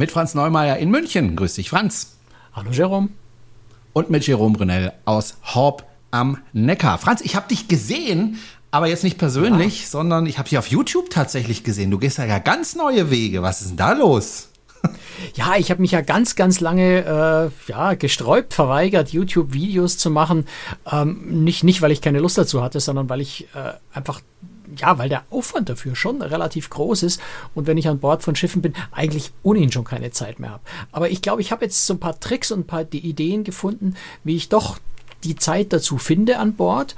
Mit Franz Neumeier in München. Grüß dich, Franz. Hallo, Jerome. Und mit Jerome Brunel aus Horb am Neckar. Franz, ich habe dich gesehen, aber jetzt nicht persönlich, ja. sondern ich habe dich auf YouTube tatsächlich gesehen. Du gehst ja ganz neue Wege. Was ist denn da los? Ja, ich habe mich ja ganz, ganz lange äh, ja, gesträubt, verweigert, YouTube-Videos zu machen. Ähm, nicht, nicht, weil ich keine Lust dazu hatte, sondern weil ich äh, einfach ja, weil der Aufwand dafür schon relativ groß ist und wenn ich an Bord von Schiffen bin, eigentlich ohnehin schon keine Zeit mehr habe. Aber ich glaube, ich habe jetzt so ein paar Tricks und ein paar Ideen gefunden, wie ich doch die Zeit dazu finde an Bord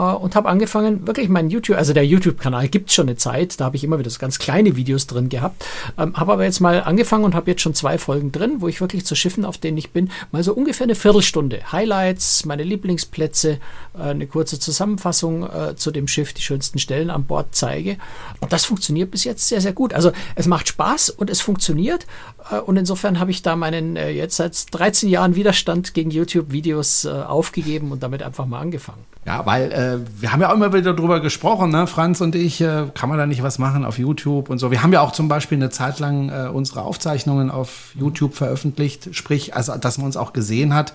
und habe angefangen, wirklich meinen YouTube, also der YouTube-Kanal gibt schon eine Zeit, da habe ich immer wieder so ganz kleine Videos drin gehabt, ähm, habe aber jetzt mal angefangen und habe jetzt schon zwei Folgen drin, wo ich wirklich zu Schiffen, auf denen ich bin, mal so ungefähr eine Viertelstunde Highlights, meine Lieblingsplätze, äh, eine kurze Zusammenfassung äh, zu dem Schiff, die schönsten Stellen an Bord zeige. Und das funktioniert bis jetzt sehr, sehr gut. Also es macht Spaß und es funktioniert äh, und insofern habe ich da meinen äh, jetzt seit 13 Jahren Widerstand gegen YouTube-Videos äh, aufgegeben und damit einfach mal angefangen. Ja, weil äh, wir haben ja auch immer wieder darüber gesprochen, ne? Franz und ich, äh, kann man da nicht was machen auf YouTube und so. Wir haben ja auch zum Beispiel eine Zeit lang äh, unsere Aufzeichnungen auf YouTube veröffentlicht, sprich, also dass man uns auch gesehen hat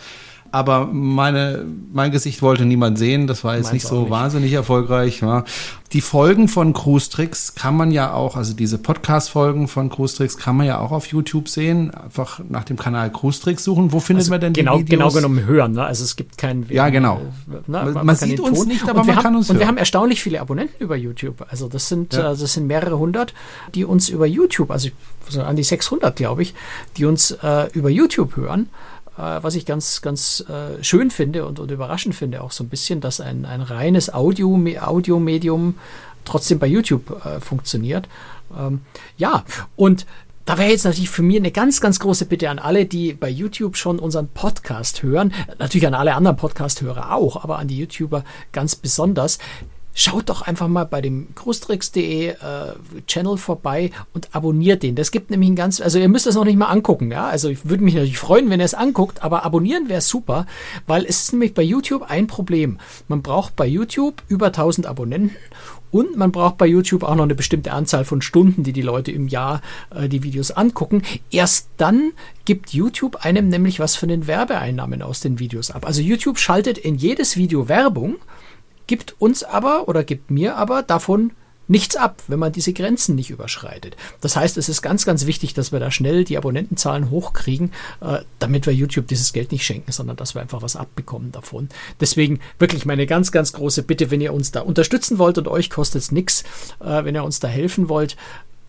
aber meine, mein Gesicht wollte niemand sehen. Das war jetzt Meins nicht so nicht. wahnsinnig erfolgreich. Ja. Die Folgen von Cruise Tricks kann man ja auch, also diese Podcast-Folgen von Cruise Tricks kann man ja auch auf YouTube sehen. Einfach nach dem Kanal Cruise Tricks suchen. Wo findet also man denn genau, die Videos? Genau genommen hören. Ne? Also es gibt keinen. Ja, genau. Ne? Man, man sieht uns nicht, aber man haben, kann uns hören. Und wir haben erstaunlich viele Abonnenten über YouTube. Also das sind, ja. also das sind mehrere hundert, die uns über YouTube, also so an die 600, glaube ich, die uns äh, über YouTube hören. Äh, was ich ganz, ganz äh, schön finde und, und überraschend finde, auch so ein bisschen, dass ein, ein reines Audio, Audiomedium trotzdem bei YouTube äh, funktioniert. Ähm, ja, und da wäre jetzt natürlich für mich eine ganz, ganz große Bitte an alle, die bei YouTube schon unseren Podcast hören, natürlich an alle anderen Podcast-Hörer auch, aber an die YouTuber ganz besonders schaut doch einfach mal bei dem großtricks.de äh, Channel vorbei und abonniert den. Das gibt nämlich ein ganz, also ihr müsst das noch nicht mal angucken, ja. Also ich würde mich natürlich freuen, wenn ihr es anguckt, aber abonnieren wäre super, weil es ist nämlich bei YouTube ein Problem. Man braucht bei YouTube über 1000 Abonnenten und man braucht bei YouTube auch noch eine bestimmte Anzahl von Stunden, die die Leute im Jahr äh, die Videos angucken. Erst dann gibt YouTube einem nämlich was von den Werbeeinnahmen aus den Videos ab. Also YouTube schaltet in jedes Video Werbung gibt uns aber oder gibt mir aber davon nichts ab, wenn man diese Grenzen nicht überschreitet. Das heißt, es ist ganz, ganz wichtig, dass wir da schnell die Abonnentenzahlen hochkriegen, äh, damit wir YouTube dieses Geld nicht schenken, sondern dass wir einfach was abbekommen davon. Deswegen wirklich meine ganz, ganz große Bitte, wenn ihr uns da unterstützen wollt und euch kostet es nichts, äh, wenn ihr uns da helfen wollt,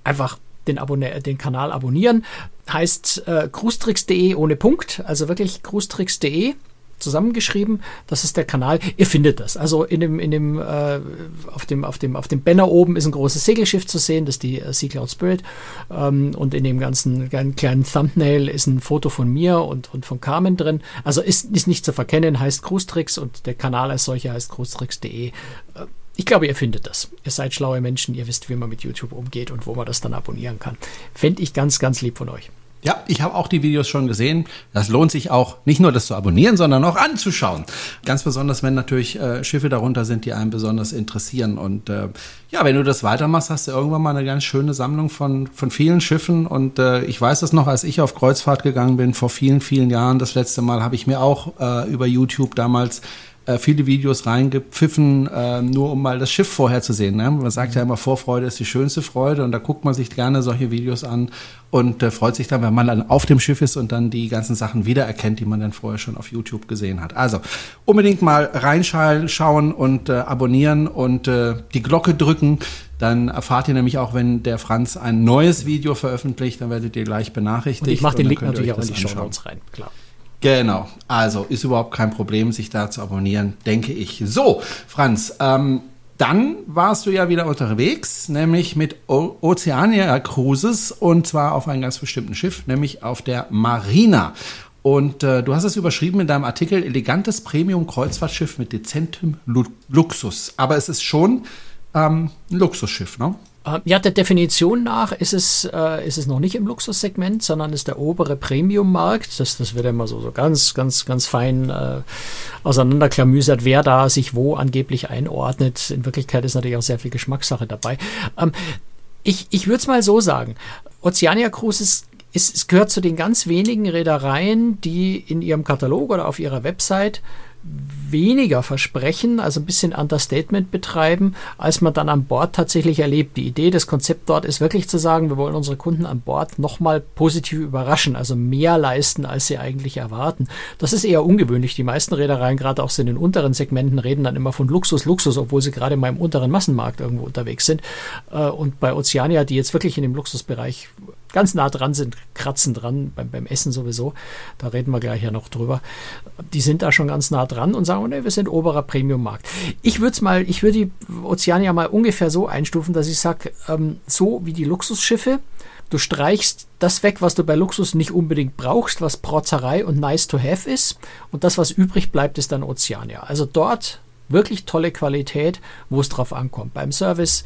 einfach den, Abonne den Kanal abonnieren. Heißt äh, cruestricks.de ohne Punkt, also wirklich cruestricks.de zusammengeschrieben. Das ist der Kanal. Ihr findet das. Also in dem, in dem, äh, auf dem, auf dem, auf dem Banner oben ist ein großes Segelschiff zu sehen. Das ist die äh, Sea Cloud Spirit. Ähm, und in dem ganzen kleinen Thumbnail ist ein Foto von mir und, und von Carmen drin. Also ist, ist nicht zu verkennen, heißt Cruise und der Kanal als solcher heißt cruestricks.de. Äh, ich glaube, ihr findet das. Ihr seid schlaue Menschen, ihr wisst, wie man mit YouTube umgeht und wo man das dann abonnieren kann. Fände ich ganz, ganz lieb von euch. Ja, ich habe auch die Videos schon gesehen. Das lohnt sich auch, nicht nur das zu abonnieren, sondern auch anzuschauen. Ganz besonders, wenn natürlich äh, Schiffe darunter sind, die einen besonders interessieren. Und äh, ja, wenn du das weitermachst, hast du irgendwann mal eine ganz schöne Sammlung von, von vielen Schiffen. Und äh, ich weiß das noch, als ich auf Kreuzfahrt gegangen bin, vor vielen, vielen Jahren, das letzte Mal, habe ich mir auch äh, über YouTube damals äh, viele Videos reingepfiffen, äh, nur um mal das Schiff vorher zu sehen. Ne? Man sagt ja immer, Vorfreude ist die schönste Freude und da guckt man sich gerne solche Videos an und äh, freut sich dann, wenn man dann auf dem Schiff ist und dann die ganzen Sachen wiedererkennt, die man dann vorher schon auf YouTube gesehen hat. Also unbedingt mal reinschauen und äh, abonnieren und äh, die Glocke drücken. Dann erfahrt ihr nämlich auch, wenn der Franz ein neues Video veröffentlicht, dann werdet ihr gleich benachrichtigt. Und ich mache den Link natürlich auch in die Show Notes rein, klar. Genau, also ist überhaupt kein Problem, sich da zu abonnieren, denke ich. So, Franz, ähm, dann warst du ja wieder unterwegs, nämlich mit o Oceania Cruises und zwar auf einem ganz bestimmten Schiff, nämlich auf der Marina. Und äh, du hast es überschrieben in deinem Artikel, elegantes Premium-Kreuzfahrtschiff mit dezentem Lu Luxus. Aber es ist schon ähm, ein Luxusschiff, ne? Äh, ja, der Definition nach ist es, äh, ist es noch nicht im Luxussegment, sondern ist der obere Premium-Markt. Das, das wird immer so, so ganz, ganz, ganz fein äh, auseinanderklamüsert, wer da sich wo angeblich einordnet. In Wirklichkeit ist natürlich auch sehr viel Geschmackssache dabei. Ähm, ich ich würde es mal so sagen. Oceania Cruises es, es gehört zu den ganz wenigen Reedereien, die in ihrem Katalog oder auf ihrer Website weniger versprechen, also ein bisschen Understatement betreiben, als man dann an Bord tatsächlich erlebt. Die Idee, das Konzept dort ist wirklich zu sagen, wir wollen unsere Kunden an Bord nochmal positiv überraschen, also mehr leisten, als sie eigentlich erwarten. Das ist eher ungewöhnlich. Die meisten Reedereien, gerade auch in den unteren Segmenten, reden dann immer von Luxus, Luxus, obwohl sie gerade mal im unteren Massenmarkt irgendwo unterwegs sind. Äh, und bei Oceania, die jetzt wirklich in dem Luxusbereich ganz nah dran sind, kratzen dran, beim, beim Essen sowieso, da reden wir gleich ja noch drüber, die sind da schon ganz nah dran und sagen, nee, wir sind oberer Premium-Markt. Ich würde mal, ich würde die Ozeania mal ungefähr so einstufen, dass ich sage, ähm, so wie die Luxusschiffe, du streichst das weg, was du bei Luxus nicht unbedingt brauchst, was Protzerei und nice to have ist und das, was übrig bleibt, ist dann Ozeania. Also dort wirklich tolle Qualität, wo es drauf ankommt. Beim Service,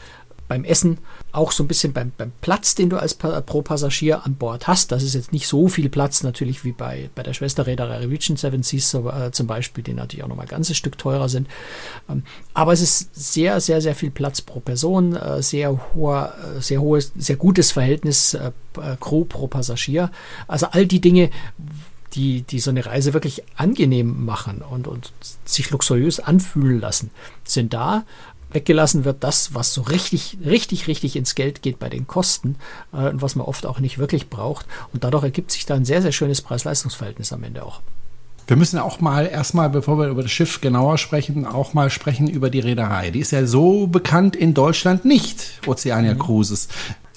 beim Essen, auch so ein bisschen beim, beim Platz, den du als pro Passagier an Bord hast. Das ist jetzt nicht so viel Platz natürlich wie bei, bei der Schwesterreederei Region Seven Seas so, äh, zum Beispiel, die natürlich auch nochmal ein ganzes Stück teurer sind. Ähm, aber es ist sehr, sehr, sehr viel Platz pro Person, äh, sehr hoher, äh, sehr hohes, sehr gutes Verhältnis Crew pro Passagier. Also all die Dinge, die, die so eine Reise wirklich angenehm machen und, und sich luxuriös anfühlen lassen, sind da weggelassen wird das, was so richtig, richtig, richtig ins Geld geht bei den Kosten äh, und was man oft auch nicht wirklich braucht. Und dadurch ergibt sich da ein sehr, sehr schönes Preis-Leistungs-Verhältnis am Ende auch. Wir müssen auch mal erstmal, bevor wir über das Schiff genauer sprechen, auch mal sprechen über die Reederei. Die ist ja so bekannt in Deutschland nicht, Oceania mhm. Cruises.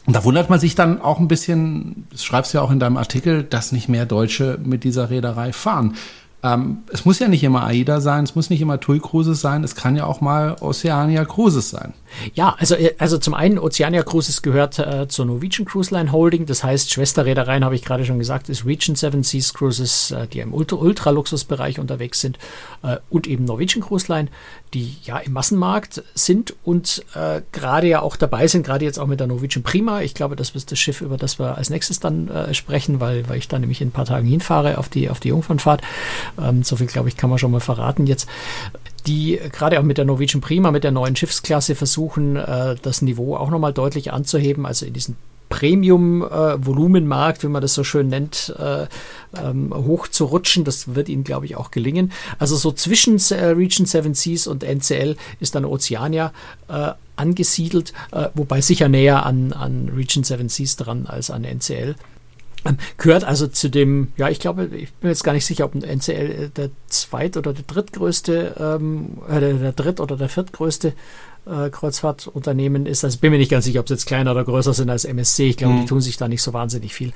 Und da wundert man sich dann auch ein bisschen, das schreibst du ja auch in deinem Artikel, dass nicht mehr Deutsche mit dieser Reederei fahren. Ähm, es muss ja nicht immer AIDA sein, es muss nicht immer TUI Cruises sein, es kann ja auch mal Oceania Cruises sein. Ja, also, äh, also zum einen Oceania Cruises gehört äh, zur Norwegian Cruise Line Holding, das heißt Schwesterreedereien, habe ich gerade schon gesagt, ist Region Seven Seas Cruises, äh, die im Ultra-Luxusbereich unterwegs sind äh, und eben Norwegian Cruise Line, die ja im Massenmarkt sind und äh, gerade ja auch dabei sind, gerade jetzt auch mit der Norwegian Prima. Ich glaube, das ist das Schiff, über das wir als nächstes dann äh, sprechen, weil, weil ich da nämlich in ein paar Tagen hinfahre auf die, auf die Jungfernfahrt. Ähm, so viel, glaube ich, kann man schon mal verraten jetzt die gerade auch mit der Norwegian Prima, mit der neuen Schiffsklasse versuchen, äh, das Niveau auch nochmal deutlich anzuheben, also in diesen Premium-Volumenmarkt, äh, wie man das so schön nennt, äh, ähm, hochzurutschen. Das wird ihnen, glaube ich, auch gelingen. Also so zwischen äh, Region 7 Seas und NCL ist dann Oceania äh, angesiedelt, äh, wobei sicher näher an, an Region 7 Seas dran als an NCL. Gehört also zu dem, ja, ich glaube, ich bin jetzt gar nicht sicher, ob ein NCL äh, der zweit- oder der drittgrößte, ähm, äh, der dritt- oder der viertgrößte äh, Kreuzfahrtunternehmen ist. Also bin mir nicht ganz sicher, ob sie jetzt kleiner oder größer sind als MSC. Ich glaube, mhm. die tun sich da nicht so wahnsinnig viel,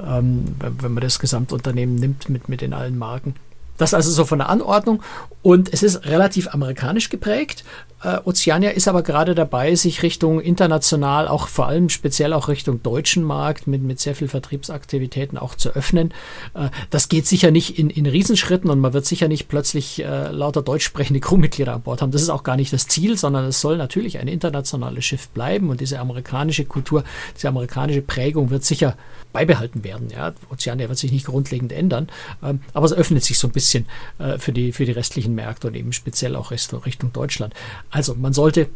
ähm, wenn, wenn, man das Gesamtunternehmen nimmt mit, mit den allen Marken. Das also so von der Anordnung. Und es ist relativ amerikanisch geprägt. Äh, Oceania ist aber gerade dabei, sich Richtung international, auch vor allem speziell auch Richtung deutschen Markt mit, mit sehr viel Vertriebsaktivitäten auch zu öffnen. Äh, das geht sicher nicht in, in Riesenschritten und man wird sicher nicht plötzlich äh, lauter deutsch sprechende Crewmitglieder an Bord haben. Das ist auch gar nicht das Ziel, sondern es soll natürlich ein internationales Schiff bleiben und diese amerikanische Kultur, diese amerikanische Prägung wird sicher beibehalten werden. Ja, Oceania wird sich nicht grundlegend ändern, ähm, aber es öffnet sich so ein bisschen äh, für, die, für die restlichen Märkte und eben speziell auch Richtung Deutschland. Also man sollte ein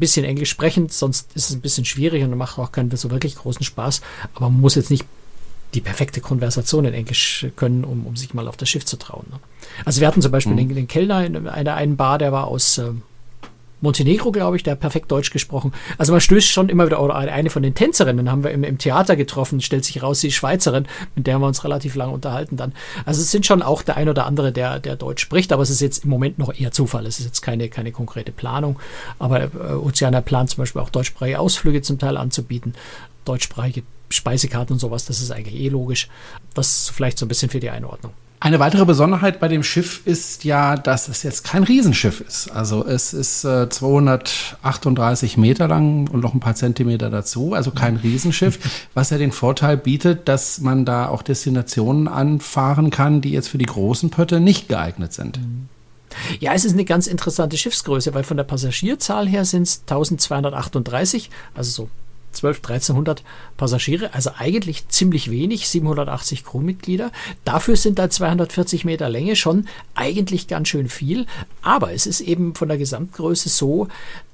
bisschen Englisch sprechen, sonst ist es ein bisschen schwierig und macht auch keinen so wirklich großen Spaß. Aber man muss jetzt nicht die perfekte Konversation in Englisch können, um, um sich mal auf das Schiff zu trauen. Ne? Also wir hatten zum Beispiel mhm. den, den, Kellner in einer einen Bar, der war aus äh, Montenegro, glaube ich, der hat perfekt Deutsch gesprochen. Also man stößt schon immer wieder, oder eine von den Tänzerinnen haben wir im, im Theater getroffen, stellt sich raus, sie ist Schweizerin, mit der haben wir uns relativ lange unterhalten dann. Also es sind schon auch der ein oder andere, der, der Deutsch spricht, aber es ist jetzt im Moment noch eher Zufall. Es ist jetzt keine, keine konkrete Planung. Aber äh, Oceana plant zum Beispiel auch deutschsprachige Ausflüge zum Teil anzubieten, deutschsprachige Speisekarten und sowas, das ist eigentlich eh logisch. Das vielleicht so ein bisschen für die Einordnung. Eine weitere Besonderheit bei dem Schiff ist ja, dass es jetzt kein Riesenschiff ist. Also es ist äh, 238 Meter lang und noch ein paar Zentimeter dazu, also kein Riesenschiff, was ja den Vorteil bietet, dass man da auch Destinationen anfahren kann, die jetzt für die großen Pötte nicht geeignet sind. Ja, es ist eine ganz interessante Schiffsgröße, weil von der Passagierzahl her sind es 1238, also so 12, 1300 Passagiere, also eigentlich ziemlich wenig, 780 Crewmitglieder. Dafür sind da 240 Meter Länge schon eigentlich ganz schön viel, aber es ist eben von der Gesamtgröße so,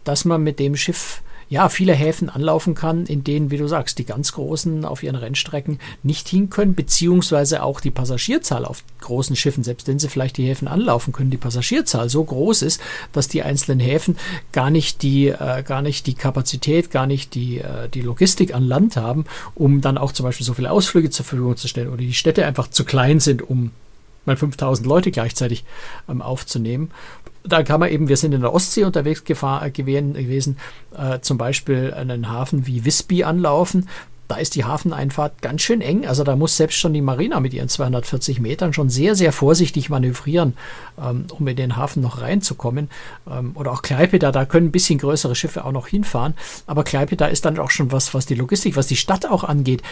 dass man mit dem Schiff ja, viele Häfen anlaufen kann, in denen, wie du sagst, die ganz Großen auf ihren Rennstrecken nicht hin können, beziehungsweise auch die Passagierzahl auf großen Schiffen, selbst wenn sie vielleicht die Häfen anlaufen können, die Passagierzahl so groß ist, dass die einzelnen Häfen gar nicht die, äh, gar nicht die Kapazität, gar nicht die, äh, die Logistik an Land haben, um dann auch zum Beispiel so viele Ausflüge zur Verfügung zu stellen oder die Städte einfach zu klein sind, um mal 5000 Leute gleichzeitig ähm, aufzunehmen da kann man eben, wir sind in der Ostsee unterwegs gefahr, gewesen, äh, zum Beispiel einen Hafen wie Visby anlaufen da ist die Hafeneinfahrt ganz schön eng. Also da muss selbst schon die Marina mit ihren 240 Metern schon sehr, sehr vorsichtig manövrieren, ähm, um in den Hafen noch reinzukommen. Ähm, oder auch Kleipeda, da können ein bisschen größere Schiffe auch noch hinfahren. Aber Kleipeda ist dann auch schon was, was die Logistik, was die Stadt auch angeht.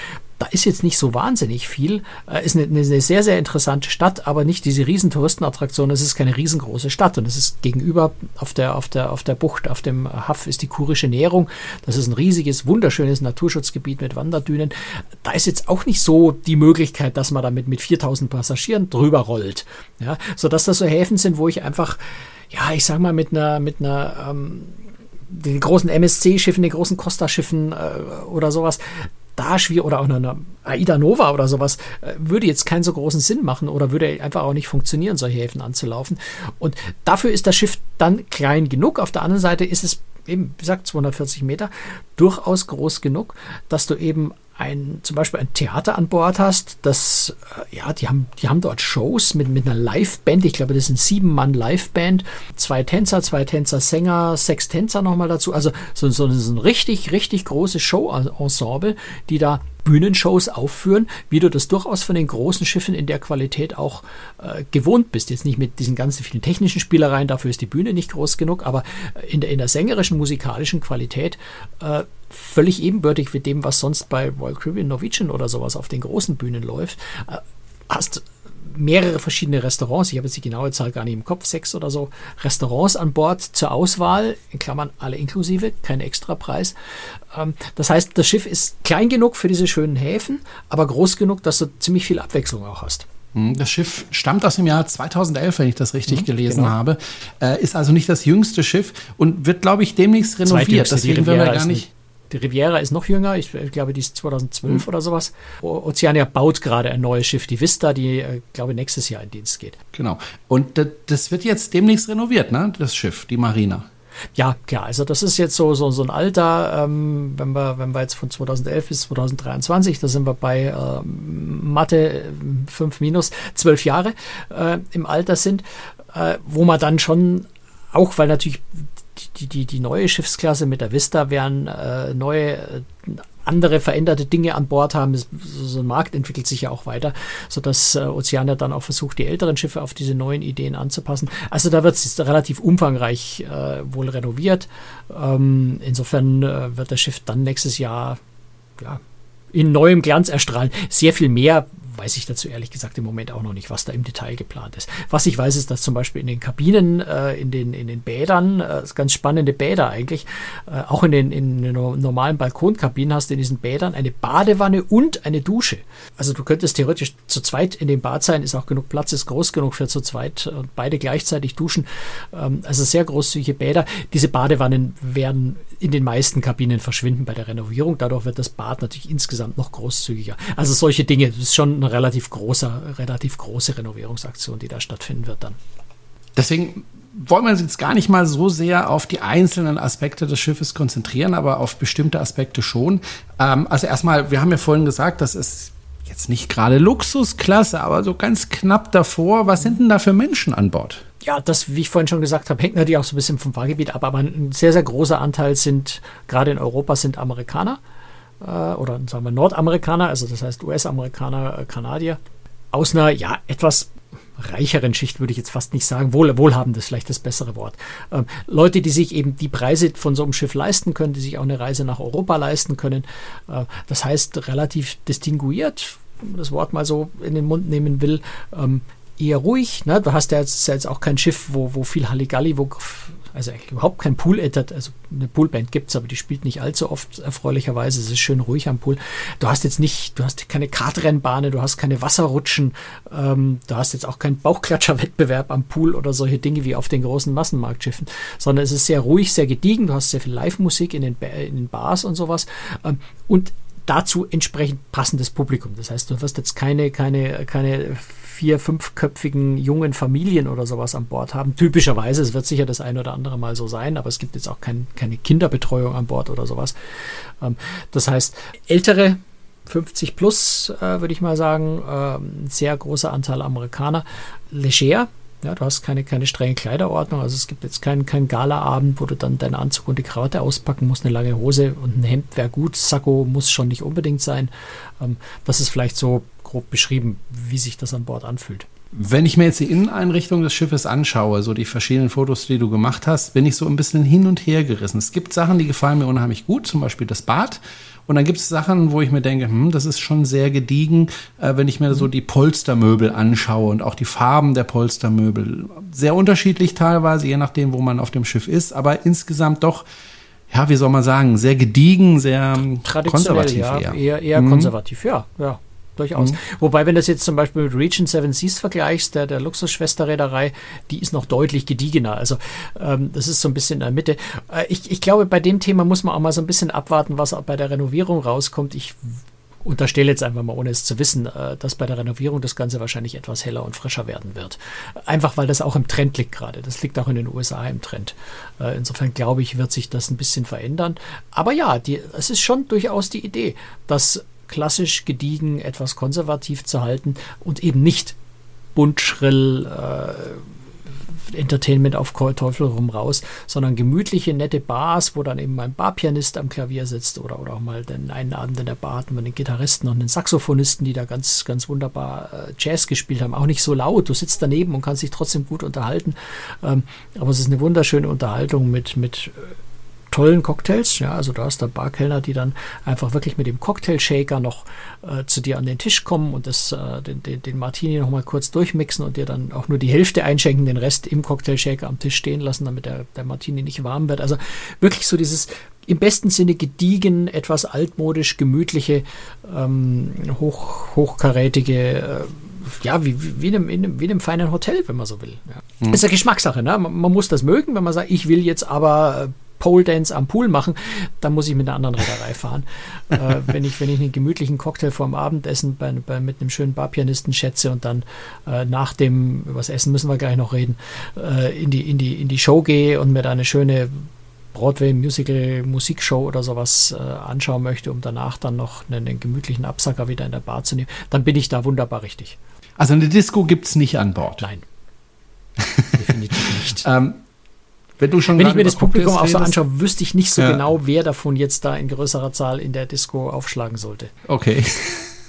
Da ist jetzt nicht so wahnsinnig viel. Äh, ist eine, eine, sehr, sehr interessante Stadt, aber nicht diese riesen Touristenattraktion. Es ist keine riesengroße Stadt. Und es ist gegenüber auf der, auf der, auf der Bucht, auf dem Haff ist die kurische Näherung. Das ist ein riesiges, wunderschönes Naturschutzgebiet mit Wanderdünen. Da ist jetzt auch nicht so die Möglichkeit, dass man damit mit 4000 Passagieren drüber rollt. Ja, sodass das so Häfen sind, wo ich einfach, ja, ich sag mal, mit einer, mit einer, ähm, den großen MSC-Schiffen, den großen Costa-Schiffen äh, oder sowas, da schwierig, oder auch eine Aida Nova oder sowas, äh, würde jetzt keinen so großen Sinn machen oder würde einfach auch nicht funktionieren, solche Häfen anzulaufen. Und dafür ist das Schiff dann klein genug. Auf der anderen Seite ist es eben, wie gesagt, 240 Meter, durchaus groß genug, dass du eben ein, zum Beispiel ein Theater an Bord hast, das, äh, ja, die haben, die haben dort Shows mit, mit einer Liveband. Ich glaube, das ist ein sieben-Mann Liveband. Zwei Tänzer, zwei Tänzer, Sänger, sechs Tänzer nochmal dazu. Also so, so, so ein richtig, richtig großes Show-Ensemble, die da Bühnenshows aufführen, wie du das durchaus von den großen Schiffen in der Qualität auch äh, gewohnt bist. Jetzt nicht mit diesen ganzen vielen technischen Spielereien, dafür ist die Bühne nicht groß genug, aber in der, in der sängerischen, musikalischen Qualität äh, völlig ebenbürtig mit dem, was sonst bei Royal Caribbean Norwegian oder sowas auf den großen Bühnen läuft. Äh, hast mehrere verschiedene Restaurants, ich habe jetzt die genaue Zahl gar nicht im Kopf, sechs oder so Restaurants an Bord zur Auswahl, in Klammern alle inklusive, kein Extrapreis. Ähm, das heißt, das Schiff ist klein genug für diese schönen Häfen, aber groß genug, dass du ziemlich viel Abwechslung auch hast. Hm, das Schiff stammt aus dem Jahr 2011, wenn ich das richtig mhm, gelesen genau. habe. Äh, ist also nicht das jüngste Schiff und wird, glaube ich, demnächst renoviert. Deswegen werden wir gar nicht. Die Riviera ist noch jünger, ich glaube, die ist 2012 mhm. oder sowas. Oceania baut gerade ein neues Schiff, die Vista, die, äh, glaube nächstes Jahr in Dienst geht. Genau. Und das wird jetzt demnächst renoviert, ne? Das Schiff, die Marina. Ja, klar. Also das ist jetzt so, so, so ein Alter, ähm, wenn, wir, wenn wir jetzt von 2011 bis 2023, da sind wir bei ähm, Mathe 5 minus 12 Jahre äh, im Alter sind, äh, wo man dann schon auch, weil natürlich die, die, die neue Schiffsklasse mit der Vista werden äh, neue, äh, andere veränderte Dinge an Bord haben. So ein Markt entwickelt sich ja auch weiter, sodass äh, Oceania dann auch versucht, die älteren Schiffe auf diese neuen Ideen anzupassen. Also da wird es relativ umfangreich äh, wohl renoviert. Ähm, insofern äh, wird das Schiff dann nächstes Jahr ja, in neuem Glanz erstrahlen. Sehr viel mehr weiß ich dazu ehrlich gesagt im Moment auch noch nicht, was da im Detail geplant ist. Was ich weiß, ist, dass zum Beispiel in den Kabinen, äh, in, den, in den Bädern, äh, ganz spannende Bäder eigentlich, äh, auch in den, in den normalen Balkonkabinen hast du in diesen Bädern eine Badewanne und eine Dusche. Also du könntest theoretisch zu zweit in dem Bad sein, ist auch genug Platz, ist groß genug für zu zweit und beide gleichzeitig duschen. Ähm, also sehr großzügige Bäder. Diese Badewannen werden in den meisten Kabinen verschwinden bei der Renovierung. Dadurch wird das Bad natürlich insgesamt noch großzügiger. Also solche Dinge, das ist schon eine relativ große, relativ große Renovierungsaktion, die da stattfinden wird dann. Deswegen wollen wir uns jetzt gar nicht mal so sehr auf die einzelnen Aspekte des Schiffes konzentrieren, aber auf bestimmte Aspekte schon. Ähm, also erstmal, wir haben ja vorhin gesagt, das ist jetzt nicht gerade Luxusklasse, aber so ganz knapp davor. Was sind denn da für Menschen an Bord? Ja, das, wie ich vorhin schon gesagt habe, hängt natürlich auch so ein bisschen vom Fahrgebiet ab, aber ein sehr, sehr großer Anteil sind, gerade in Europa, sind Amerikaner oder sagen wir Nordamerikaner, also das heißt US-Amerikaner, äh, Kanadier, aus einer ja etwas reicheren Schicht würde ich jetzt fast nicht sagen, wohl, wohlhabend ist vielleicht das bessere Wort. Ähm, Leute, die sich eben die Preise von so einem Schiff leisten können, die sich auch eine Reise nach Europa leisten können. Äh, das heißt, relativ distinguiert, das Wort mal so in den Mund nehmen will, ähm, eher ruhig. Ne? Du hast ja jetzt, ja jetzt auch kein Schiff, wo, wo viel Halligalli, wo Also eigentlich überhaupt kein Pool. Also eine Poolband gibt es, aber die spielt nicht allzu oft, erfreulicherweise. Es ist schön ruhig am Pool. Du hast jetzt nicht, du hast keine Kartrennbahne, du hast keine Wasserrutschen, ähm, du hast jetzt auch keinen Bauchklatscherwettbewerb am Pool oder solche Dinge wie auf den großen Massenmarktschiffen, sondern es ist sehr ruhig, sehr gediegen. Du hast sehr viel Live-Musik in den, in den Bars und sowas. Ähm, und dazu entsprechend passendes Publikum. Das heißt, du wirst jetzt keine, keine, keine vier, fünfköpfigen jungen Familien oder sowas an Bord haben. Typischerweise, es wird sicher das ein oder andere Mal so sein, aber es gibt jetzt auch kein, keine Kinderbetreuung an Bord oder sowas. Ähm, das heißt, ältere 50 plus, äh, würde ich mal sagen, äh, ein sehr großer Anteil Amerikaner, leger, ja, du hast keine, keine strenge Kleiderordnung. Also es gibt jetzt keinen kein Galaabend, wo du dann deinen Anzug und die Krawatte auspacken musst. Eine lange Hose und ein Hemd wäre gut. Sakko muss schon nicht unbedingt sein. Ähm, das ist vielleicht so grob beschrieben, wie sich das an Bord anfühlt. Wenn ich mir jetzt die Inneneinrichtung des Schiffes anschaue, so die verschiedenen Fotos, die du gemacht hast, bin ich so ein bisschen hin und her gerissen. Es gibt Sachen, die gefallen mir unheimlich gut, zum Beispiel das Bad. Und dann gibt es Sachen, wo ich mir denke, hm, das ist schon sehr gediegen, äh, wenn ich mir so die Polstermöbel anschaue und auch die Farben der Polstermöbel. Sehr unterschiedlich teilweise, je nachdem, wo man auf dem Schiff ist, aber insgesamt doch ja, wie soll man sagen, sehr gediegen, sehr konservativ ja, eher. Eher, eher mhm. konservativ, ja, ja durchaus. Mhm. Wobei, wenn du das jetzt zum Beispiel mit Region Seven Seas vergleichst, der, der Luxusschwesterreederei, die ist noch deutlich gediegener. Also ähm, das ist so ein bisschen in der Mitte. Äh, ich, ich glaube, bei dem Thema muss man auch mal so ein bisschen abwarten, was auch bei der Renovierung rauskommt. Ich unterstelle jetzt einfach mal, ohne es zu wissen, äh, dass bei der Renovierung das Ganze wahrscheinlich etwas heller und frischer werden wird. Einfach weil das auch im Trend liegt gerade. Das liegt auch in den USA im Trend. Äh, insofern glaube ich, wird sich das ein bisschen verändern. Aber ja, es ist schon durchaus die Idee, dass klassisch gediegen, etwas konservativ zu halten und eben nicht bunt, schrill, äh, Entertainment auf Teufel rum raus, sondern gemütliche, nette Bars, wo dann eben mal ein Barpianist am Klavier sitzt oder, oder auch mal den einen Abend in der Bar hatten wir den Gitarristen und den Saxophonisten, die da ganz, ganz wunderbar äh, Jazz gespielt haben. Auch nicht so laut, du sitzt daneben und kannst dich trotzdem gut unterhalten. Ähm, aber es ist eine wunderschöne Unterhaltung mit, mit äh, tollen Cocktails. Ja, also du hast da Barkellner, die dann einfach wirklich mit dem Cocktail-Shaker noch äh, zu dir an den Tisch kommen und das, äh, den, den, den Martini noch mal kurz durchmixen und dir dann auch nur die Hälfte einschenken, den Rest im Cocktail-Shaker am Tisch stehen lassen, damit der, der Martini nicht warm wird. Also wirklich so dieses im besten Sinne gediegen, etwas altmodisch, gemütliche, ähm, hoch, hochkarätige äh, ja, wie, wie, in, einem, in, einem, wie in einem feinen Hotel, wenn man so will. Ja. Mhm. Ist eine Geschmackssache, ne? Man, man, muss das mögen, wenn man sagt, ich will jetzt aber äh, Pole Dance am Pool machen, dann muss ich mit einer anderen Reederei fahren. äh, wenn, ich, wenn ich einen gemütlichen Cocktail vorm Abendessen bei, bei, mit einem schönen Barpianisten schätze und dann äh, nach dem, über das Essen müssen wir gleich noch reden, äh, in, die, in, die, in die Show gehe und mir da eine schöne Broadway Musical Musikshow oder sowas äh, anschauen möchte, um danach dann noch einen, einen, gemütlichen Absacker wieder in der Bar zu nehmen, dann bin ich da wunderbar richtig. Also eine Disco gibt es nicht an Bord. Nein. Definitiv nicht. ähm, wenn, du schon Wenn ich mir das Publikum auch so anschaue, wüsste ich nicht so ja. genau, wer davon jetzt da in größerer Zahl in der Disco aufschlagen sollte. Okay.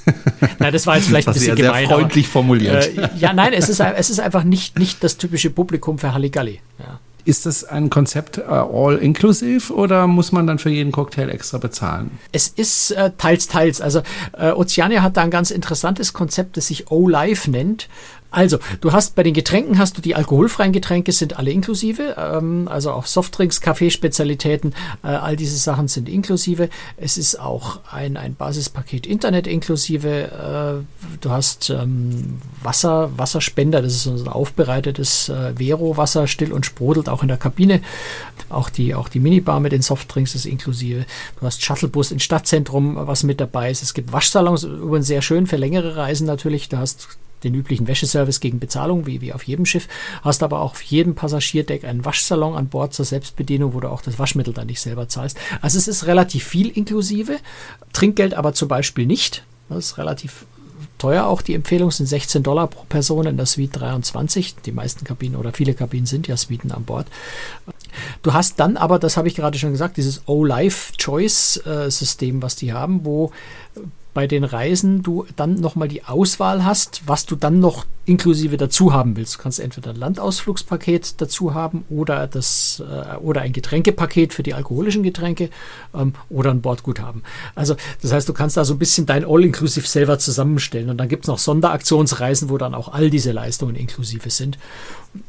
Nein, das war jetzt vielleicht ein bisschen sehr, gemein. Sehr freundlich aber, formuliert. Äh, ja, nein, es ist, es ist einfach nicht, nicht das typische Publikum für Halligalli. Ja. Ist das ein Konzept uh, all-inclusive oder muss man dann für jeden Cocktail extra bezahlen? Es ist äh, teils, teils. Also äh, Oceania hat da ein ganz interessantes Konzept, das sich O-Live nennt. Also, du hast bei den Getränken hast du die alkoholfreien Getränke sind alle inklusive, ähm, also auch Softdrinks, Kaffeespezialitäten, äh, all diese Sachen sind inklusive. Es ist auch ein, ein Basispaket Internet inklusive. Äh, du hast ähm, Wasser, Wasserspender, das ist ein aufbereitetes äh, Vero-Wasser, still und sprudelt auch in der Kabine. Auch die, auch die Minibar mit den Softdrinks ist inklusive. Du hast Shuttlebus ins Stadtzentrum, was mit dabei ist. Es gibt Waschsalons, übrigens sehr schön für längere Reisen natürlich. Du hast den üblichen Wäscheservice gegen Bezahlung, wie, wie auf jedem Schiff, hast aber auch auf jedem Passagierdeck einen Waschsalon an Bord zur Selbstbedienung, wo du auch das Waschmittel dann nicht selber zahlst. Also es ist relativ viel inklusive, Trinkgeld aber zum Beispiel nicht. Das ist relativ teuer auch. Die Empfehlung sind 16 Dollar pro Person in der Suite 23. Die meisten Kabinen oder viele Kabinen sind ja Suiten an Bord. Du hast dann aber, das habe ich gerade schon gesagt, dieses O-Life Choice äh, was die haben, wo bei den Reisen du dann nochmal die Auswahl hast, was du dann noch inklusive dazu haben willst. Du kannst entweder ein Landausflugspaket dazu haben oder, das, äh, oder ein Getränkepaket für die alkoholischen Getränke ähm, oder ein Bordguthaben. Also das heißt, du kannst da so ein bisschen dein All-Inclusive selber zusammenstellen. Und dann gibt es noch Sonderaktionsreisen, wo dann auch all diese Leistungen inklusive sind.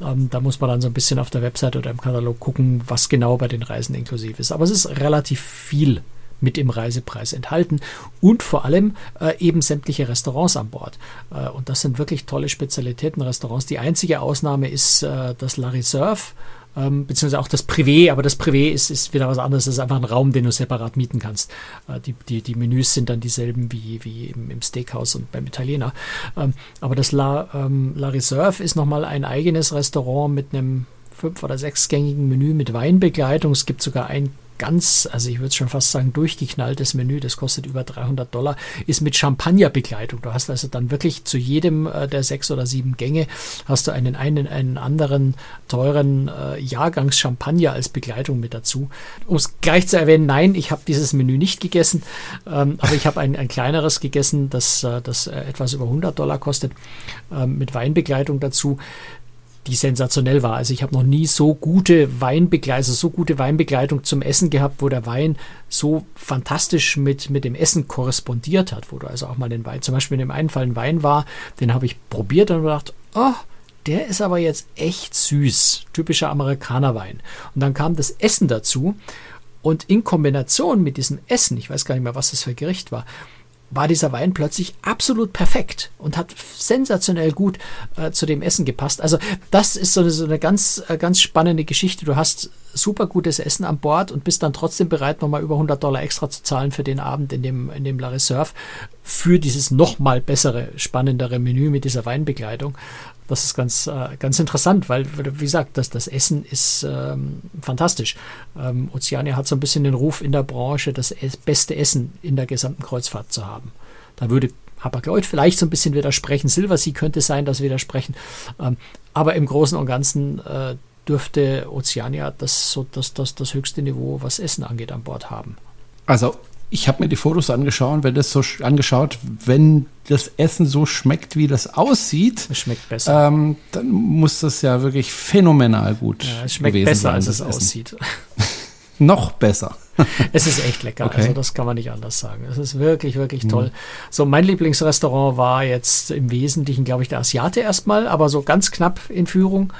Ähm, da muss man dann so ein bisschen auf der Website oder im Katalog gucken, was genau bei den Reisen inklusiv ist. Aber es ist relativ viel mit im Reisepreis enthalten und vor allem äh, eben sämtliche Restaurants an Bord. Äh, und das sind wirklich tolle Spezialitätenrestaurants. Die einzige Ausnahme ist äh, das La Reserve. Ähm, beziehungsweise auch das Privé, aber das Privé ist, ist wieder was anderes. Das ist einfach ein Raum, den du separat mieten kannst. Äh, die, die, die Menüs sind dann dieselben wie, wie im, im Steakhouse und beim Italiener. Ähm, aber das La, ähm, La Reserve ist nochmal ein eigenes Restaurant mit einem fünf- oder sechsgängigen Menü mit Weinbegleitung. Es gibt sogar ein ganz, also ich würde schon fast sagen, durchgeknalltes Menü, das kostet über 300 Dollar, ist mit Champagnerbegleitung. Du hast also dann wirklich zu jedem äh, der sechs oder sieben Gänge hast du einen, einen, einen anderen teuren äh, Jahrgangs Champagner als Begleitung mit dazu. Um es gleich zu erwähnen, nein, ich habe dieses Menü nicht gegessen, ähm, aber ich habe ein, ein kleineres gegessen, das, äh, das äh, etwas über 100 Dollar kostet, ähm, mit Weinbegleitung dazu die sensationell war. Also ich habe noch nie so gute Weinbegleitung, also so gute Weinbegleitung zum Essen gehabt, wo der Wein so fantastisch mit, mit dem Essen korrespondiert hat, wo du also auch mal den Wein, zum Beispiel in dem einen Fall ein Wein war, den habe ich probiert und gedacht, oh, der ist aber jetzt echt süß, typischer Amerikanerwein. Und dann kam das Essen dazu und in Kombination mit diesem Essen, ich weiß gar nicht mehr, was das für Gericht war, war dieser Wein plötzlich absolut perfekt und hat sensationell gut äh, zu dem Essen gepasst. Also das ist so eine, so eine ganz, äh, ganz spannende Geschichte. Du hast super gutes Essen an Bord und bist dann trotzdem bereit, nochmal über 100 Dollar extra zu zahlen für den Abend in dem, in dem La Reserve für dieses nochmal bessere, spannendere Menü mit dieser Weinbegleitung. Das ist ganz, äh, ganz interessant, weil, wie gesagt, das, das Essen ist ähm, fantastisch. Ähm, Oceania hat so ein bisschen den Ruf in der Branche, das beste Essen in der gesamten Kreuzfahrt zu haben. Da würde Hapag-Lloyd vielleicht so ein bisschen widersprechen. Silversea könnte sein, das widersprechen. Ähm, aber im Großen und Ganzen äh, dürfte Oceania das, so, das, das, das höchste Niveau, was Essen angeht, an Bord haben. Also ich habe mir die Fotos angeschaut, wenn das so angeschaut, wenn das Essen so schmeckt, wie das aussieht, es schmeckt besser. Ähm, dann muss das ja wirklich phänomenal gut ja, es schmeckt besser, sein, als es Essen. aussieht. Noch besser. es ist echt lecker, okay. also das kann man nicht anders sagen. Es ist wirklich, wirklich toll. Mhm. So, mein Lieblingsrestaurant war jetzt im Wesentlichen, glaube ich, der Asiate erstmal, aber so ganz knapp in Führung.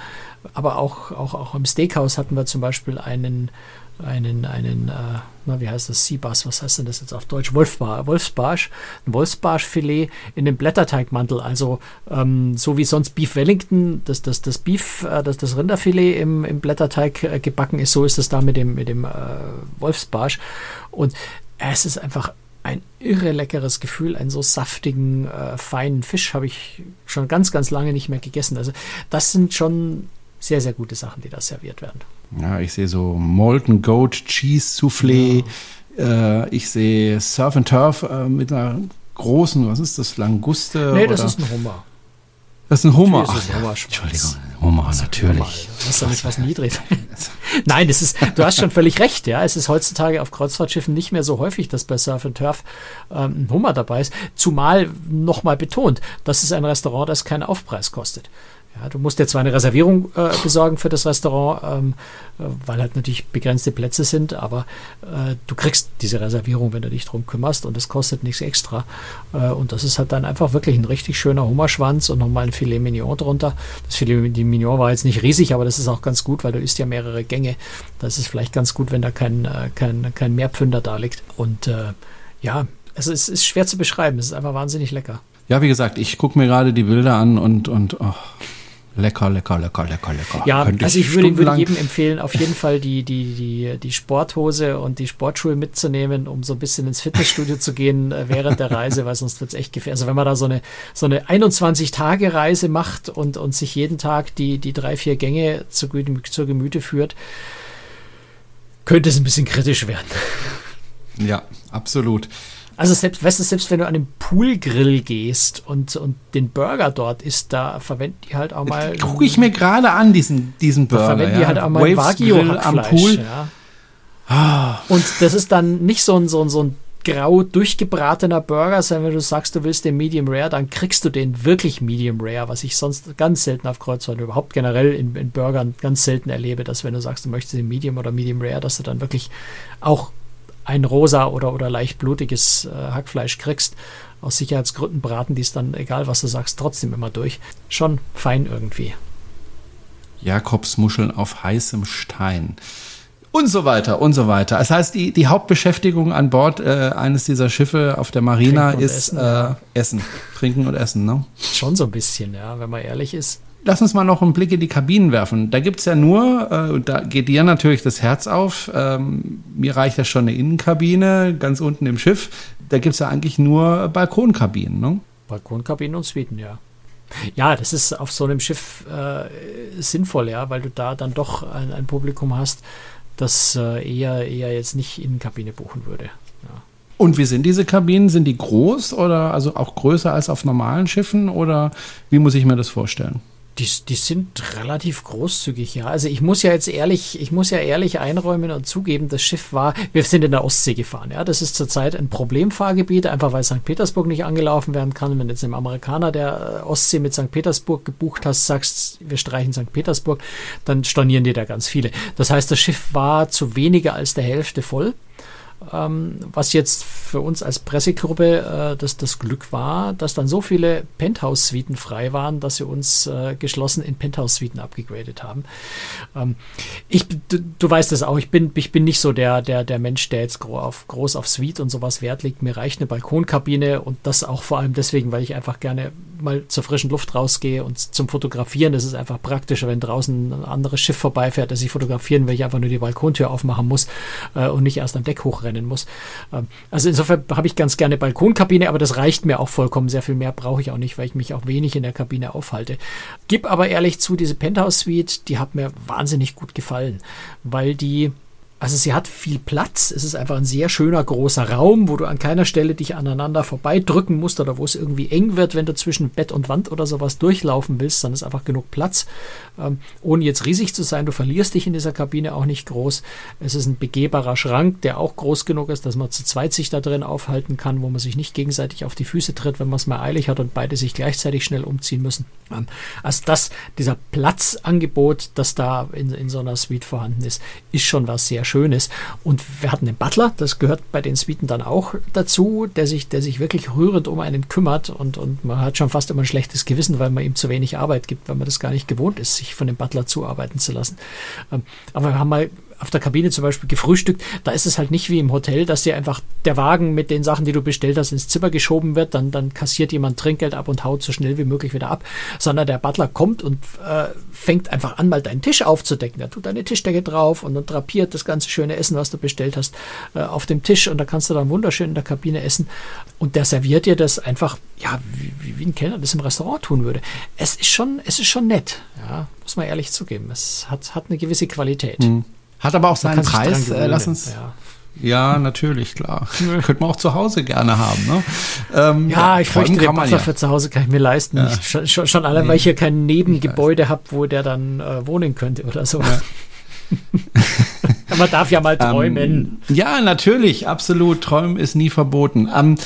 Aber auch, auch, auch im Steakhouse hatten wir zum Beispiel einen einen, einen äh, na, wie heißt das, Seabass, was heißt denn das jetzt auf Deutsch? Wolfbar, Wolfsbarsch, ein Wolfsbarschfilet in dem Blätterteigmantel, also ähm, so wie sonst Beef Wellington, das, das, das Beef, äh, das, das Rinderfilet im, im Blätterteig äh, gebacken ist, so ist es da mit dem, mit dem äh, Wolfsbarsch und es ist einfach ein irre leckeres Gefühl, einen so saftigen, äh, feinen Fisch habe ich schon ganz, ganz lange nicht mehr gegessen. Also das sind schon sehr, sehr gute Sachen, die da serviert werden. Ja, ich sehe so Molten Goat Cheese Soufflé. Ja. Äh, ich sehe Surf and Turf äh, mit einer großen, was ist das, Languste? Nee, das oder? ist ein Hummer. Das ist ein Hummer. Ach, ja, Entschuldigung, Hummer, natürlich. Das ist doch nicht was niedrig. Nein, das ist, du hast schon völlig recht, ja. Es ist heutzutage auf Kreuzfahrtschiffen nicht mehr so häufig, dass bei Surf and Turf ähm, ein Hummer dabei ist. Zumal nochmal betont, das ist ein Restaurant, das keinen Aufpreis kostet. Ja, du musst dir zwar eine Reservierung äh, besorgen für das Restaurant, ähm, äh, weil halt natürlich begrenzte Plätze sind, aber äh, du kriegst diese Reservierung, wenn du dich drum kümmerst und es kostet nichts extra. Äh, und das ist halt dann einfach wirklich ein richtig schöner Hummerschwanz und nochmal ein Filet Mignon drunter. Das Filet Mignon war jetzt nicht riesig, aber das ist auch ganz gut, weil du isst ja mehrere Gänge. Das ist vielleicht ganz gut, wenn da kein, äh, kein, kein Mehrpfünder da liegt. Und äh, ja, also es ist schwer zu beschreiben. Es ist einfach wahnsinnig lecker. Ja, wie gesagt, ich gucke mir gerade die Bilder an und, und oh. Lecker, lecker, lecker, lecker, lecker. Ja, Könnte also ich würde, würde, jedem empfehlen, auf jeden Fall die, die, die, die Sporthose und die Sportschuhe mitzunehmen, um so ein bisschen ins Fitnessstudio zu gehen äh, während der Reise, weil sonst wird es echt gefährlich. Also wenn man da so eine, so eine 21-Tage-Reise macht und, und sich jeden Tag die, die drei, vier Gänge zu, zur Gemüte führt, könnte es ein bisschen kritisch werden. Ja, absolut. Also selbst, weißt du, selbst wenn du an den Poolgrill gehst und, und den Burger dort isst, da verwenden die halt auch mal. Gucke ich mir gerade an, diesen, diesen Burger. Da verwenden ja. die halt auch mal Wagyu am Pool. Ja. Ah. Und das ist dann nicht so ein, so ein, so ein grau durchgebratener Burger sein. Wenn du sagst, du willst den Medium Rare, dann kriegst du den wirklich Medium Rare, was ich sonst ganz selten auf Kreuzfahrten, überhaupt generell in, in Burgern ganz selten erlebe, dass wenn du sagst, du möchtest den Medium oder Medium Rare, dass du dann wirklich auch ein rosa oder, oder leicht blutiges äh, Hackfleisch kriegst. Aus Sicherheitsgründen braten die es dann, egal was du sagst, trotzdem immer durch. Schon fein irgendwie. Jakobsmuscheln auf heißem Stein und so weiter und so weiter. Das heißt, die, die Hauptbeschäftigung an Bord äh, eines dieser Schiffe auf der Marina ist essen, äh, ja. essen, trinken und essen. Ne? Schon so ein bisschen, ja, wenn man ehrlich ist. Lass uns mal noch einen Blick in die Kabinen werfen. Da gibt's ja nur, äh, da geht dir natürlich das Herz auf. Ähm, mir reicht ja schon eine Innenkabine, ganz unten im Schiff. Da gibt's ja eigentlich nur Balkonkabinen, ne? Balkonkabinen und Suiten, ja. Ja, das ist auf so einem Schiff äh, sinnvoll, ja, weil du da dann doch ein, ein Publikum hast, das äh, eher, eher jetzt nicht Innenkabine buchen würde. Ja. Und wie sind diese Kabinen? Sind die groß oder also auch größer als auf normalen Schiffen oder wie muss ich mir das vorstellen? Die, die sind relativ großzügig, ja. Also ich muss ja jetzt ehrlich, ich muss ja ehrlich einräumen und zugeben, das Schiff war, wir sind in der Ostsee gefahren, ja. Das ist zurzeit ein Problemfahrgebiet, einfach weil St. Petersburg nicht angelaufen werden kann. Wenn jetzt im Amerikaner der äh, Ostsee mit St. Petersburg gebucht hast, sagst, wir streichen St. Petersburg, dann stornieren dir da ganz viele. Das heißt, das Schiff war zu weniger als der Hälfte voll ähm, was jetzt für uns als Pressegruppe äh, das, das Glück war, dass dann so viele Penthouse-Suiten frei waren, dass sie uns äh, geschlossen in Penthouse-Suiten abgegradet haben. Ähm, ich, du, du, weißt es auch, ich bin, ich bin nicht so der, der, der Mensch, der jetzt groß auf, groß auf Suite und sowas Wert legt. Mir reicht eine Balkonkabine und das auch vor allem deswegen, weil ich einfach gerne mal zur frischen Luft rausgehe und zum Fotografieren. Das ist einfach praktischer, wenn draußen ein anderes Schiff vorbeifährt, dass ich fotografieren, weil ich einfach nur die Balkontür aufmachen muss äh, und nicht erst am Deck hochrennen muss. Ähm, also insofern habe ich ganz gerne Balkonkabine, aber das reicht mir auch vollkommen. Sehr viel mehr brauche ich auch nicht, weil ich mich auch wenig in der Kabine aufhalte. Gib aber ehrlich zu, diese Penthouse Suite, die hat mir wahnsinnig gut gefallen, weil die also sie hat viel Platz. Es ist einfach ein sehr schöner großer Raum, wo du an keiner Stelle dich aneinander vorbeidrücken musst oder wo es irgendwie eng wird, wenn du zwischen Bett und Wand oder sowas durchlaufen willst. Dann ist einfach genug Platz, ähm, ohne jetzt riesig zu sein. Du verlierst dich in dieser Kabine auch nicht groß. Es ist ein begehbarer Schrank, der auch groß genug ist, dass man zu zweit sich da drin aufhalten kann, wo man sich nicht gegenseitig auf die Füße tritt, wenn man es mal eilig hat und beide sich gleichzeitig schnell umziehen müssen. Ähm, also das, dieser Platzangebot, das da in, in so einer Suite vorhanden ist, ist schon was sehr Schönes. Und wir hatten den Butler, das gehört bei den Suiten dann auch dazu, der sich, der sich wirklich rührend um einen kümmert und, und man hat schon fast immer ein schlechtes Gewissen, weil man ihm zu wenig Arbeit gibt, weil man das gar nicht gewohnt ist, sich von dem Butler zuarbeiten zu lassen. Ähm, aber wir haben mal auf der Kabine zum Beispiel gefrühstückt, da ist es halt nicht wie im Hotel, dass dir einfach der Wagen mit den Sachen, die du bestellt hast, ins Zimmer geschoben wird, dann, dann kassiert jemand Trinkgeld ab und haut so schnell wie möglich wieder ab, sondern der Butler kommt und äh, fängt einfach an, mal deinen Tisch aufzudecken. Er tut deine Tischdecke drauf und dann drapiert das ganze schöne Essen, was du bestellt hast, äh, auf dem Tisch und da kannst du dann wunderschön in der Kabine essen und der serviert dir das einfach, ja, wie, wie ein Kellner das im Restaurant tun würde. Es ist schon, es ist schon nett, ja, muss man ehrlich zugeben. Es hat, hat eine gewisse Qualität. Mhm. Hat aber auch seinen Preis. Äh, lass uns. Ja. Ja, natürlich, klar. Könnte man auch zu Hause gerne haben. Ne? Ähm, ja, ich fürchte, den Butler ja. für zu Hause kann ich mir leisten. Ja. Schon, schon, schon allein, nee. weil ich hier kein Nebengebäude habe, wo der dann äh, wohnen könnte oder so. Ja. man darf ja mal ähm, träumen. Ähm, ja, natürlich, absolut. Träumen ist nie verboten. Ähm,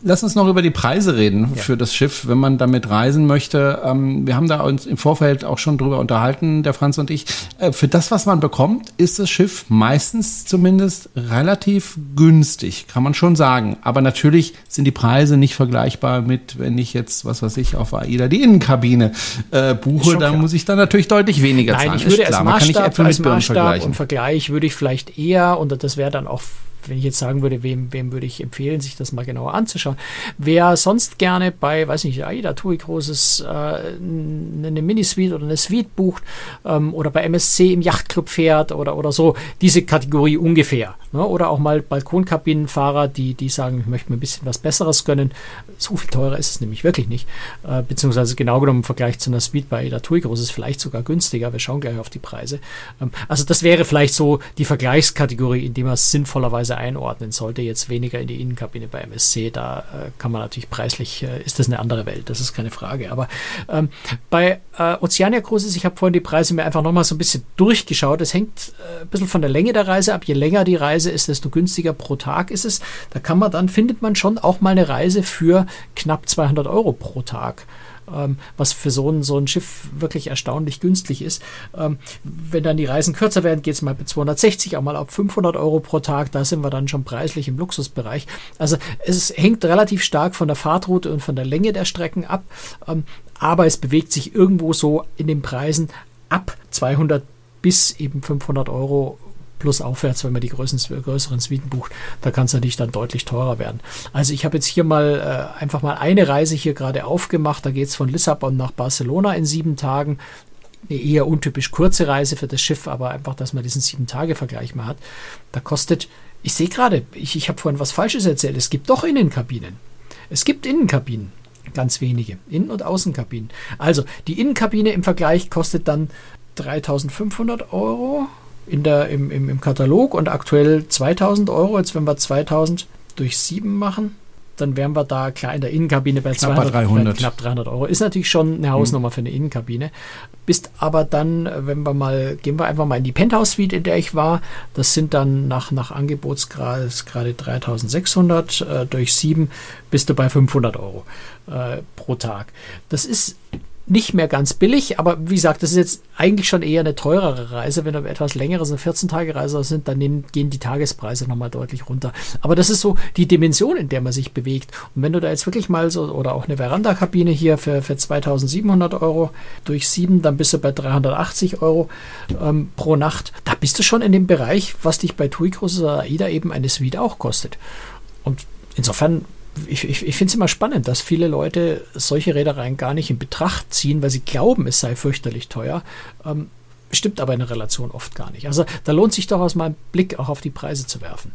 Lass uns noch über die Preise reden ja. für das Schiff, wenn man damit reisen möchte. Ähm, wir haben da uns im Vorfeld auch schon drüber unterhalten, der Franz und ich. Äh, für das, was man bekommt, ist das Schiff meistens zumindest relativ günstig, kann man schon sagen. Aber natürlich sind die Preise nicht vergleichbar mit, wenn ich jetzt, was weiß ich, auf AIDA die Innenkabine äh, buche, dann klar. muss ich dann natürlich deutlich weniger Nein, zahlen. Ich würde als Maßstab, als Maßstab und Vergleich würde ich vielleicht eher, und das wäre dann auch wenn ich jetzt sagen würde, wem, wem würde ich empfehlen, sich das mal genauer anzuschauen. Wer sonst gerne bei, weiß nicht, AIDA, TUI Großes, äh, eine Minisuite oder eine Suite bucht ähm, oder bei MSC im Yachtclub fährt oder, oder so, diese Kategorie ungefähr. Ne? Oder auch mal Balkonkabinenfahrer, die, die sagen, ich möchte mir ein bisschen was Besseres gönnen. So viel teurer ist es nämlich wirklich nicht. Äh, beziehungsweise genau genommen im Vergleich zu einer Suite bei AIDA TUI Großes vielleicht sogar günstiger. Wir schauen gleich auf die Preise. Ähm, also das wäre vielleicht so die Vergleichskategorie, in die man sinnvollerweise einordnen sollte. Jetzt weniger in die Innenkabine bei MSC, da äh, kann man natürlich preislich, äh, ist das eine andere Welt, das ist keine Frage. Aber ähm, bei äh, Oceania Cruises, ich habe vorhin die Preise mir einfach nochmal so ein bisschen durchgeschaut. Es hängt äh, ein bisschen von der Länge der Reise ab. Je länger die Reise ist, desto günstiger pro Tag ist es. Da kann man dann, findet man schon auch mal eine Reise für knapp 200 Euro pro Tag ähm, was für so ein, so ein Schiff wirklich erstaunlich günstig ist. Ähm, wenn dann die Reisen kürzer werden, geht es mal bei 260, auch mal auf 500 Euro pro Tag. Da sind wir dann schon preislich im Luxusbereich. Also es hängt relativ stark von der Fahrtroute und von der Länge der Strecken ab. Ähm, aber es bewegt sich irgendwo so in den Preisen ab 200 bis eben 500 Euro plus aufwärts, wenn man die größeren, größeren Suiten bucht, da kann es natürlich dann deutlich teurer werden. Also ich habe jetzt hier mal äh, einfach mal eine Reise hier gerade aufgemacht. Da geht es von Lissabon nach Barcelona in sieben Tagen. Eine eher untypisch kurze Reise für das Schiff, aber einfach, dass man diesen Sieben-Tage-Vergleich mal hat. Da kostet, ich sehe gerade, ich, ich habe vorhin was Falsches erzählt, es gibt doch Innenkabinen. Es gibt Innenkabinen. Ganz wenige. Innen- und Außenkabinen. Also, die Innenkabine im Vergleich kostet dann 3500 Euro in der, im, im, im Katalog und aktuell 2000 Euro. Jetzt, wenn wir 2000 durch 7 machen, dann wären wir da klar in der Innenkabine bei knapp 200, 300. knapp 300 Euro. Ist natürlich schon eine Hausnummer mhm. für eine Innenkabine. Bist aber dann, wenn wir mal, gehen wir einfach mal in die Penthouse-Suite, in der ich war. Das sind dann nach, nach Angebotsgrad gerade 3600 äh, durch 7 bist du bei 500 Euro äh, pro Tag. Das ist nicht mehr ganz billig, aber wie gesagt, das ist jetzt eigentlich schon eher eine teurere Reise. Wenn du etwas längere, so 14-Tage-Reise sind, dann nehmen, gehen die Tagespreise nochmal deutlich runter. Aber das ist so die Dimension, in der man sich bewegt. Und wenn du da jetzt wirklich mal so, oder auch eine Veranda-Kabine hier für, für 2700 Euro durch sieben, dann bist du bei 380 Euro ähm, pro Nacht. Da bist du schon in dem Bereich, was dich bei TUI Cruises oder AIDA eben eine Suite auch kostet. Und insofern ich, ich, ich finde es immer spannend, dass viele Leute solche Reedereien gar nicht in Betracht ziehen, weil sie glauben, es sei fürchterlich teuer. Ähm, stimmt aber in der Relation oft gar nicht. Also da lohnt sich durchaus mal einen Blick auch auf die Preise zu werfen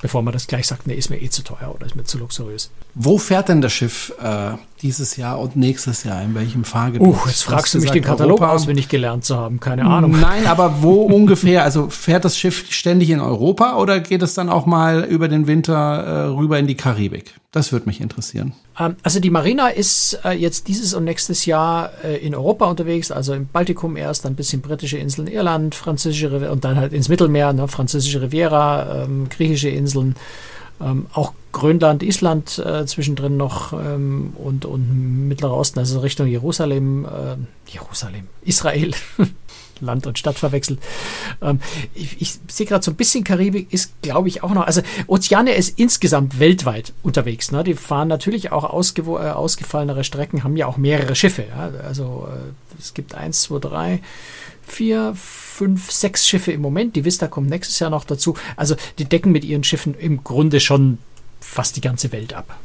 bevor man das gleich sagt, nee, ist mir eh zu teuer oder ist mir zu luxuriös. Wo fährt denn das Schiff äh, dieses Jahr und nächstes Jahr? In welchem Fahrgebiet? Uh, jetzt fragst du mich den Katalog Europa? auswendig gelernt zu haben, keine Ahnung. Nein, aber wo ungefähr? Also fährt das Schiff ständig in Europa oder geht es dann auch mal über den Winter äh, rüber in die Karibik? Das würde mich interessieren. Ähm, also die Marina ist äh, jetzt dieses und nächstes Jahr äh, in Europa unterwegs, also im Baltikum erst, dann ein bisschen britische Inseln, Irland, französische und dann halt ins Mittelmeer, ne, französische Riviera, ähm, griechische Inseln, ähm, auch Grönland, Island äh, zwischendrin noch ähm, und, und Mittlerer Osten, also Richtung Jerusalem, äh, Jerusalem, Israel. Land und Stadt verwechselt. Ähm, ich, ich sehe gerade so ein bisschen Karibik ist, glaube ich, auch noch. Also Ozeane ist insgesamt weltweit unterwegs. Ne? Die fahren natürlich auch ausge, äh, ausgefallenere Strecken, haben ja auch mehrere Schiffe. Ja? Also äh, es gibt eins, zwei, drei, vier, fünf, sechs Schiffe im Moment. Die Vista kommt nächstes Jahr noch dazu. Also die decken mit ihren Schiffen im Grunde schon fast die ganze Welt ab.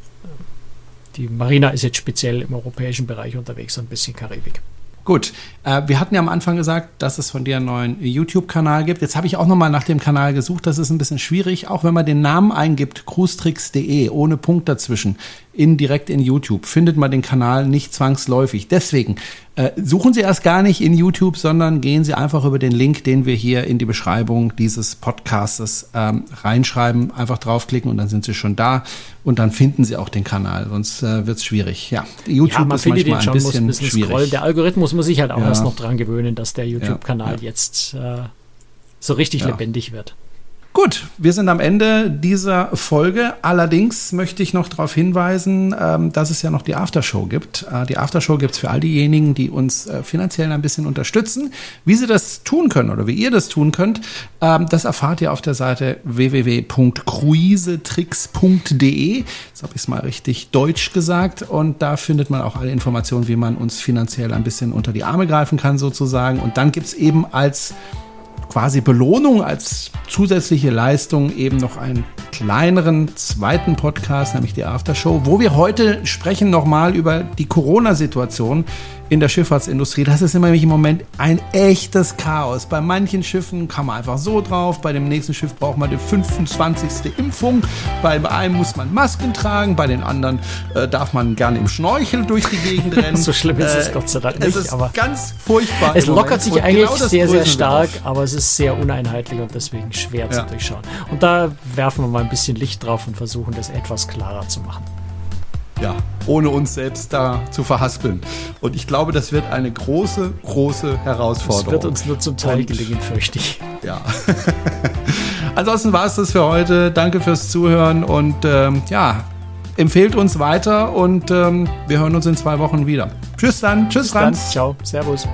Die Marina ist jetzt speziell im europäischen Bereich unterwegs, und ein bisschen Karibik. Gut, äh, wir hatten ja am Anfang gesagt, dass es von dir einen neuen YouTube-Kanal gibt. Jetzt habe ich auch nochmal nach dem Kanal gesucht. Das ist ein bisschen schwierig, auch wenn man den Namen eingibt, cruestricks.de, ohne Punkt dazwischen in, direkt in YouTube findet man den Kanal nicht zwangsläufig. Deswegen äh, suchen Sie erst gar nicht in YouTube, sondern gehen Sie einfach über den Link, den wir hier in die Beschreibung dieses Podcastes ähm, reinschreiben. Einfach draufklicken und dann sind Sie schon da und dann finden Sie auch den Kanal. Sonst äh, wird es schwierig. Ja, YouTube ja, ist manchmal ein bisschen, ein bisschen schwierig. Scrollen. Der Algorithmus muss sich halt auch ja. erst noch dran gewöhnen, dass der YouTube-Kanal ja, jetzt äh, so richtig lebendig wird. Gut, wir sind am Ende dieser Folge. Allerdings möchte ich noch darauf hinweisen, ähm, dass es ja noch die Aftershow gibt. Äh, die Aftershow gibt es für all diejenigen, die uns äh, finanziell ein bisschen unterstützen. Wie sie das tun können oder wie ihr das tun könnt, ähm, das erfahrt ihr auf der Seite www.cruisetricks.de. Jetzt habe ich es mal richtig deutsch gesagt. Und da findet man auch alle Informationen, wie man uns finanziell ein bisschen unter die Arme greifen kann sozusagen. Und dann gibt es eben als quasi Belohnung als zusätzliche Leistung eben noch einen kleineren zweiten Podcast, nämlich die Aftershow, wo wir heute sprechen nochmal über die Corona-Situation in der Schifffahrtsindustrie. Das ist nämlich im Moment ein echtes Chaos. Bei manchen Schiffen kann man einfach so drauf, bei dem nächsten Schiff braucht man die 25. Impfung, bei einem muss man Masken tragen, bei den anderen äh, darf man gerne im Schnorchel durch die Gegend rennen. so schlimm ist es äh, Gott sei Dank nicht. Es ist aber ganz furchtbar. Es lockert sich eigentlich genau sehr, sehr stark, aber es ist sehr uneinheitlich und deswegen schwer ja. zu durchschauen. Und da werfen wir mal ein bisschen Licht drauf und versuchen das etwas klarer zu machen ja, ohne uns selbst da zu verhaspeln. Und ich glaube, das wird eine große, große Herausforderung. Das wird uns nur zum Teil Und gelingen, fürchte ich. Ja. Ansonsten war es das für heute. Danke fürs Zuhören und ähm, ja, empfehlt uns weiter und ähm, wir hören uns in zwei Wochen wieder. Tschüss dann. Tschüss, Bis Franz. Dann. Ciao. Servus.